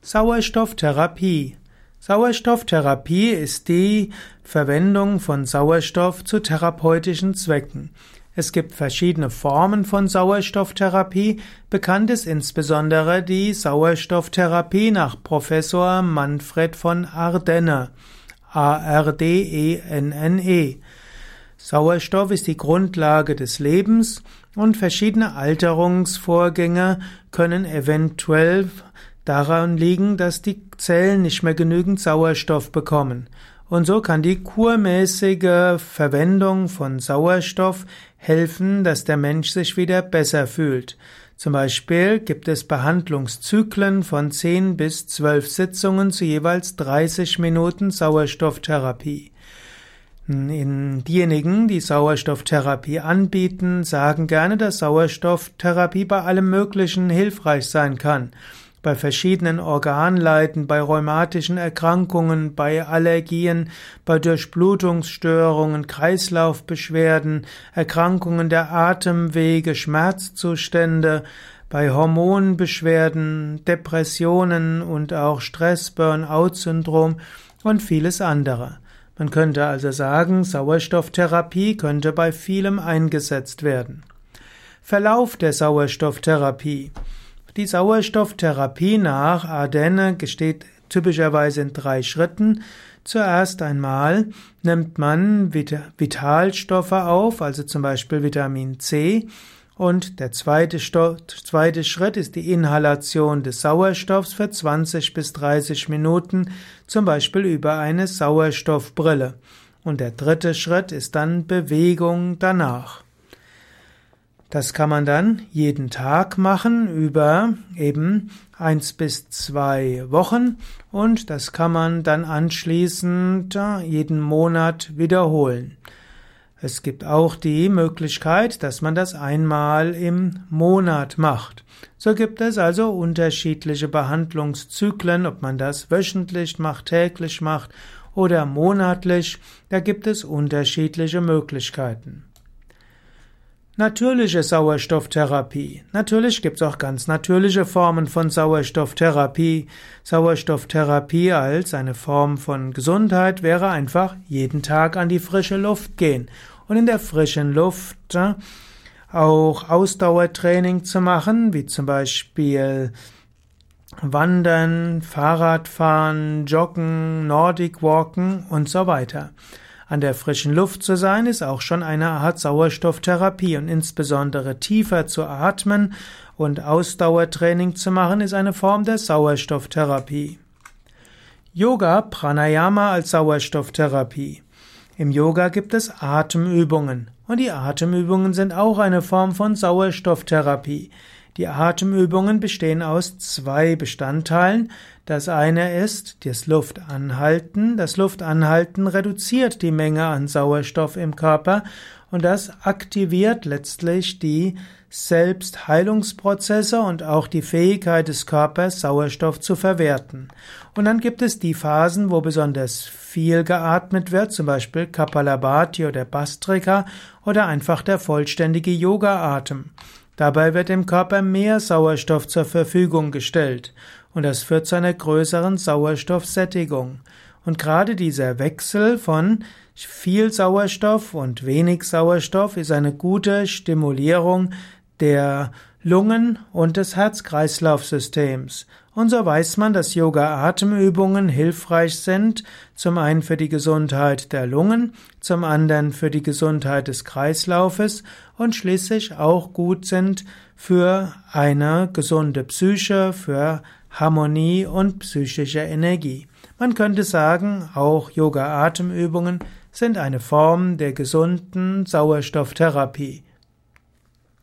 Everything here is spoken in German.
Sauerstofftherapie. Sauerstofftherapie ist die Verwendung von Sauerstoff zu therapeutischen Zwecken. Es gibt verschiedene Formen von Sauerstofftherapie. Bekannt ist insbesondere die Sauerstofftherapie nach Professor Manfred von Ardenne. A-R-D-E-N-N-E. E. Sauerstoff ist die Grundlage des Lebens und verschiedene Alterungsvorgänge können eventuell daran liegen, dass die Zellen nicht mehr genügend Sauerstoff bekommen. Und so kann die kurmäßige Verwendung von Sauerstoff helfen, dass der Mensch sich wieder besser fühlt. Zum Beispiel gibt es Behandlungszyklen von 10 bis 12 Sitzungen zu jeweils 30 Minuten Sauerstofftherapie. In diejenigen, die Sauerstofftherapie anbieten, sagen gerne, dass Sauerstofftherapie bei allem Möglichen hilfreich sein kann bei verschiedenen Organleiden, bei rheumatischen Erkrankungen, bei Allergien, bei Durchblutungsstörungen, Kreislaufbeschwerden, Erkrankungen der Atemwege, Schmerzzustände, bei Hormonbeschwerden, Depressionen und auch Stress, Burnout-Syndrom und vieles andere. Man könnte also sagen, Sauerstofftherapie könnte bei vielem eingesetzt werden. Verlauf der Sauerstofftherapie. Die Sauerstofftherapie nach Ardenne gesteht typischerweise in drei Schritten. Zuerst einmal nimmt man Vitalstoffe auf, also zum Beispiel Vitamin C. Und der zweite, zweite, Schritt ist die Inhalation des Sauerstoffs für 20 bis 30 Minuten, zum Beispiel über eine Sauerstoffbrille. Und der dritte Schritt ist dann Bewegung danach. Das kann man dann jeden Tag machen über eben eins bis zwei Wochen und das kann man dann anschließend jeden Monat wiederholen. Es gibt auch die Möglichkeit, dass man das einmal im Monat macht. So gibt es also unterschiedliche Behandlungszyklen, ob man das wöchentlich macht, täglich macht oder monatlich. Da gibt es unterschiedliche Möglichkeiten. Natürliche Sauerstofftherapie. Natürlich gibt es auch ganz natürliche Formen von Sauerstofftherapie. Sauerstofftherapie als eine Form von Gesundheit wäre einfach jeden Tag an die frische Luft gehen und in der frischen Luft äh, auch Ausdauertraining zu machen, wie zum Beispiel Wandern, Fahrradfahren, Joggen, Nordic Walken und so weiter. An der frischen Luft zu sein, ist auch schon eine Art Sauerstofftherapie und insbesondere tiefer zu atmen und Ausdauertraining zu machen, ist eine Form der Sauerstofftherapie. Yoga Pranayama als Sauerstofftherapie. Im Yoga gibt es Atemübungen und die Atemübungen sind auch eine Form von Sauerstofftherapie. Die Atemübungen bestehen aus zwei Bestandteilen. Das eine ist das Luftanhalten. Das Luftanhalten reduziert die Menge an Sauerstoff im Körper und das aktiviert letztlich die Selbstheilungsprozesse und auch die Fähigkeit des Körpers, Sauerstoff zu verwerten. Und dann gibt es die Phasen, wo besonders viel geatmet wird, zum Beispiel Kapalabhati oder Bastrika oder einfach der vollständige Yoga-Atem. Dabei wird dem Körper mehr Sauerstoff zur Verfügung gestellt und das führt zu einer größeren Sauerstoffsättigung. Und gerade dieser Wechsel von viel Sauerstoff und wenig Sauerstoff ist eine gute Stimulierung der Lungen und des Herz-Kreislauf-Systems. Und so weiß man, dass Yoga-Atemübungen hilfreich sind, zum einen für die Gesundheit der Lungen, zum anderen für die Gesundheit des Kreislaufes und schließlich auch gut sind für eine gesunde Psyche, für Harmonie und psychische Energie. Man könnte sagen, auch Yoga-Atemübungen sind eine Form der gesunden Sauerstofftherapie.